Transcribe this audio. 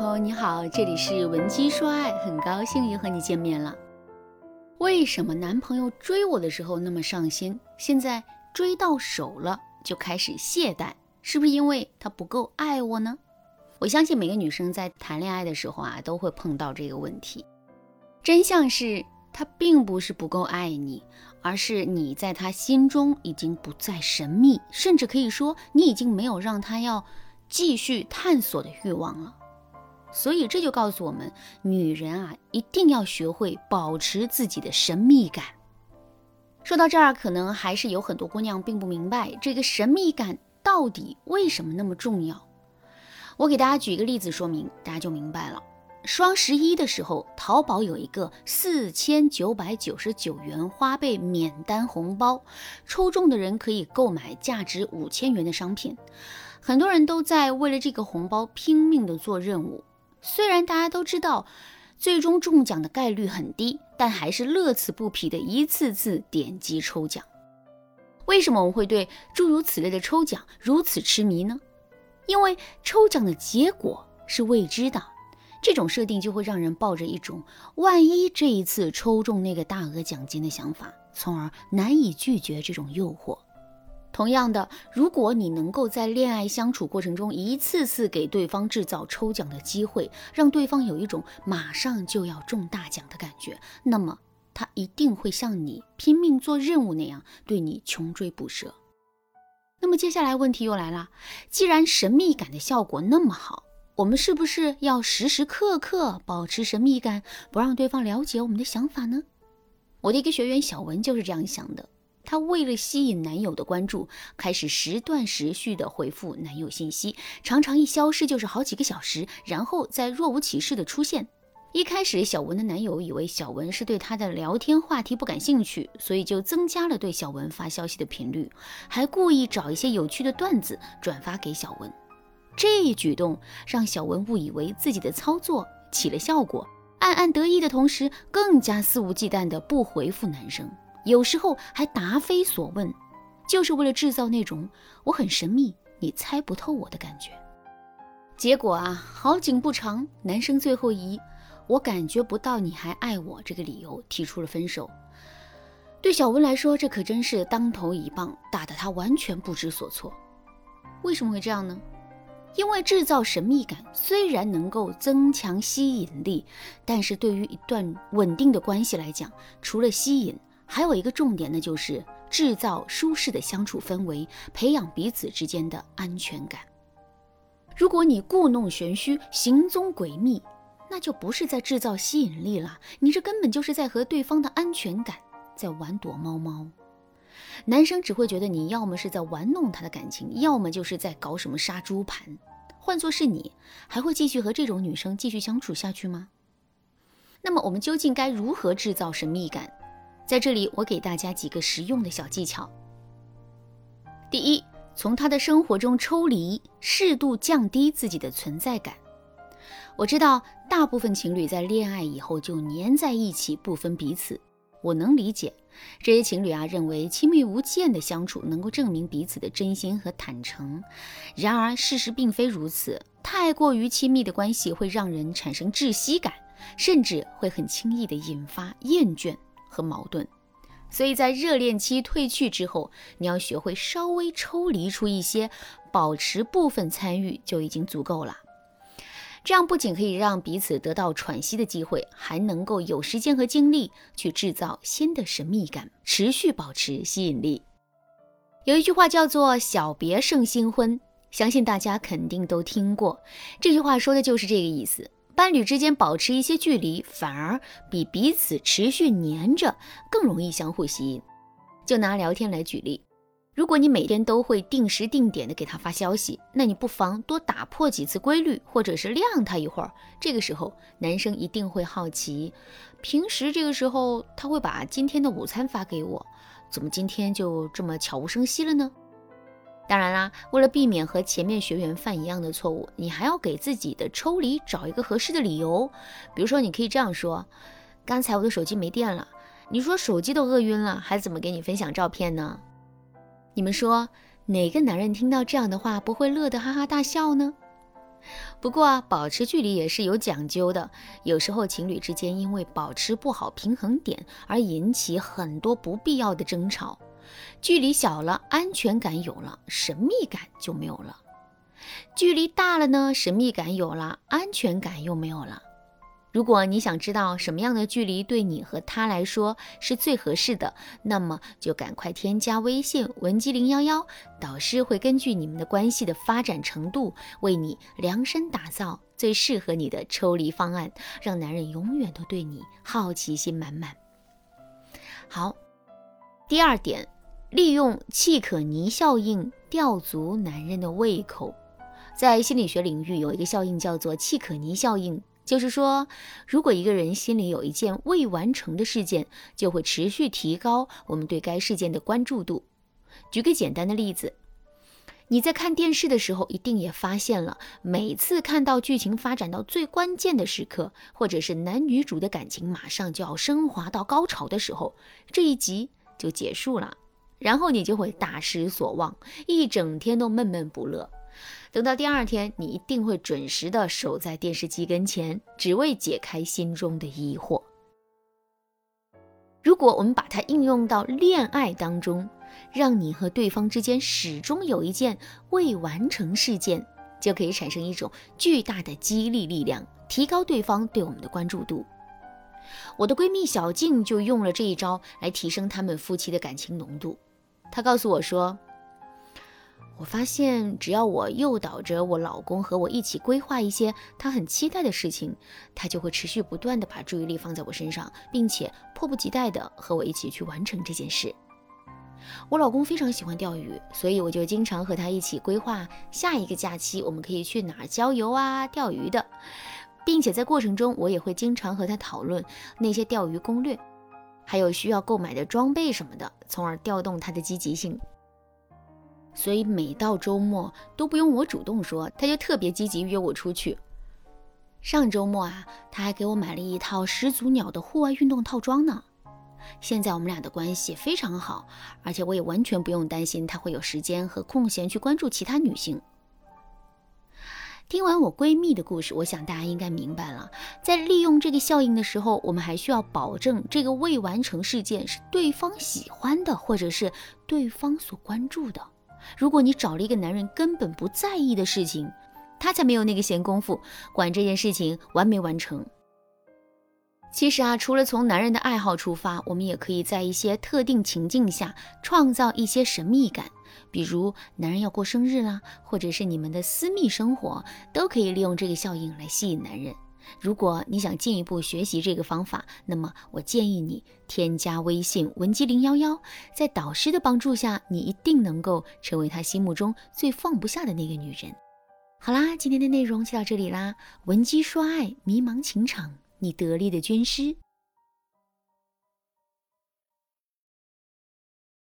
朋友你好，这里是文姬说爱，很高兴又和你见面了。为什么男朋友追我的时候那么上心，现在追到手了就开始懈怠？是不是因为他不够爱我呢？我相信每个女生在谈恋爱的时候啊，都会碰到这个问题。真相是他并不是不够爱你，而是你在他心中已经不再神秘，甚至可以说你已经没有让他要继续探索的欲望了。所以这就告诉我们，女人啊，一定要学会保持自己的神秘感。说到这儿，可能还是有很多姑娘并不明白这个神秘感到底为什么那么重要。我给大家举一个例子说明，大家就明白了。双十一的时候，淘宝有一个四千九百九十九元花呗免单红包，抽中的人可以购买价值五千元的商品。很多人都在为了这个红包拼命的做任务。虽然大家都知道最终中奖的概率很低，但还是乐此不疲的一次次点击抽奖。为什么我们会对诸如此类的抽奖如此痴迷呢？因为抽奖的结果是未知的，这种设定就会让人抱着一种万一这一次抽中那个大额奖金的想法，从而难以拒绝这种诱惑。同样的，如果你能够在恋爱相处过程中一次次给对方制造抽奖的机会，让对方有一种马上就要中大奖的感觉，那么他一定会像你拼命做任务那样对你穷追不舍。那么接下来问题又来了，既然神秘感的效果那么好，我们是不是要时时刻刻保持神秘感，不让对方了解我们的想法呢？我的一个学员小文就是这样想的。她为了吸引男友的关注，开始时断时续的回复男友信息，常常一消失就是好几个小时，然后再若无其事的出现。一开始，小文的男友以为小文是对他的聊天话题不感兴趣，所以就增加了对小文发消息的频率，还故意找一些有趣的段子转发给小文。这一举动让小文误以为自己的操作起了效果，暗暗得意的同时，更加肆无忌惮的不回复男生。有时候还答非所问，就是为了制造那种我很神秘，你猜不透我的感觉。结果啊，好景不长，男生最后以我感觉不到你还爱我这个理由提出了分手。对小文来说，这可真是当头一棒，打得他完全不知所措。为什么会这样呢？因为制造神秘感虽然能够增强吸引力，但是对于一段稳定的关系来讲，除了吸引，还有一个重点呢，就是制造舒适的相处氛围，培养彼此之间的安全感。如果你故弄玄虚、行踪诡秘，那就不是在制造吸引力了，你这根本就是在和对方的安全感在玩躲猫猫。男生只会觉得你要么是在玩弄他的感情，要么就是在搞什么杀猪盘。换做是你，还会继续和这种女生继续相处下去吗？那么我们究竟该如何制造神秘感？在这里，我给大家几个实用的小技巧。第一，从他的生活中抽离，适度降低自己的存在感。我知道大部分情侣在恋爱以后就黏在一起，不分彼此。我能理解这些情侣啊，认为亲密无间的相处能够证明彼此的真心和坦诚。然而，事实并非如此。太过于亲密的关系会让人产生窒息感，甚至会很轻易的引发厌倦。和矛盾，所以在热恋期褪去之后，你要学会稍微抽离出一些，保持部分参与就已经足够了。这样不仅可以让彼此得到喘息的机会，还能够有时间和精力去制造新的神秘感，持续保持吸引力。有一句话叫做“小别胜新婚”，相信大家肯定都听过。这句话说的就是这个意思。伴侣之间保持一些距离，反而比彼此持续黏着更容易相互吸引。就拿聊天来举例，如果你每天都会定时定点的给他发消息，那你不妨多打破几次规律，或者是晾他一会儿。这个时候，男生一定会好奇，平时这个时候他会把今天的午餐发给我，怎么今天就这么悄无声息了呢？当然啦，为了避免和前面学员犯一样的错误，你还要给自己的抽离找一个合适的理由。比如说，你可以这样说：“刚才我的手机没电了，你说手机都饿晕了，还怎么给你分享照片呢？”你们说哪个男人听到这样的话不会乐得哈哈大笑呢？不过啊，保持距离也是有讲究的。有时候情侣之间因为保持不好平衡点而引起很多不必要的争吵。距离小了，安全感有了，神秘感就没有了；距离大了呢，神秘感有了，安全感又没有了。如果你想知道什么样的距离对你和他来说是最合适的，那么就赶快添加微信文姬零幺幺，导师会根据你们的关系的发展程度，为你量身打造最适合你的抽离方案，让男人永远都对你好奇心满满。好，第二点，利用契可尼效应吊足男人的胃口，在心理学领域有一个效应叫做契可尼效应。就是说，如果一个人心里有一件未完成的事件，就会持续提高我们对该事件的关注度。举个简单的例子，你在看电视的时候，一定也发现了，每次看到剧情发展到最关键的时刻，或者是男女主的感情马上就要升华到高潮的时候，这一集就结束了，然后你就会大失所望，一整天都闷闷不乐。等到第二天，你一定会准时的守在电视机跟前，只为解开心中的疑惑。如果我们把它应用到恋爱当中，让你和对方之间始终有一件未完成事件，就可以产生一种巨大的激励力量，提高对方对我们的关注度。我的闺蜜小静就用了这一招来提升他们夫妻的感情浓度。她告诉我说。我发现，只要我诱导着我老公和我一起规划一些他很期待的事情，他就会持续不断的把注意力放在我身上，并且迫不及待的和我一起去完成这件事。我老公非常喜欢钓鱼，所以我就经常和他一起规划下一个假期我们可以去哪儿郊游啊、钓鱼的，并且在过程中我也会经常和他讨论那些钓鱼攻略，还有需要购买的装备什么的，从而调动他的积极性。所以每到周末都不用我主动说，他就特别积极约我出去。上周末啊，他还给我买了一套始祖鸟的户外运动套装呢。现在我们俩的关系非常好，而且我也完全不用担心他会有时间和空闲去关注其他女性。听完我闺蜜的故事，我想大家应该明白了，在利用这个效应的时候，我们还需要保证这个未完成事件是对方喜欢的，或者是对方所关注的。如果你找了一个男人根本不在意的事情，他才没有那个闲工夫管这件事情完没完成。其实啊，除了从男人的爱好出发，我们也可以在一些特定情境下创造一些神秘感，比如男人要过生日啦，或者是你们的私密生活，都可以利用这个效应来吸引男人。如果你想进一步学习这个方法，那么我建议你添加微信文姬零幺幺，在导师的帮助下，你一定能够成为他心目中最放不下的那个女人。好啦，今天的内容就到这里啦，文姬说爱，迷茫情场，你得力的军师。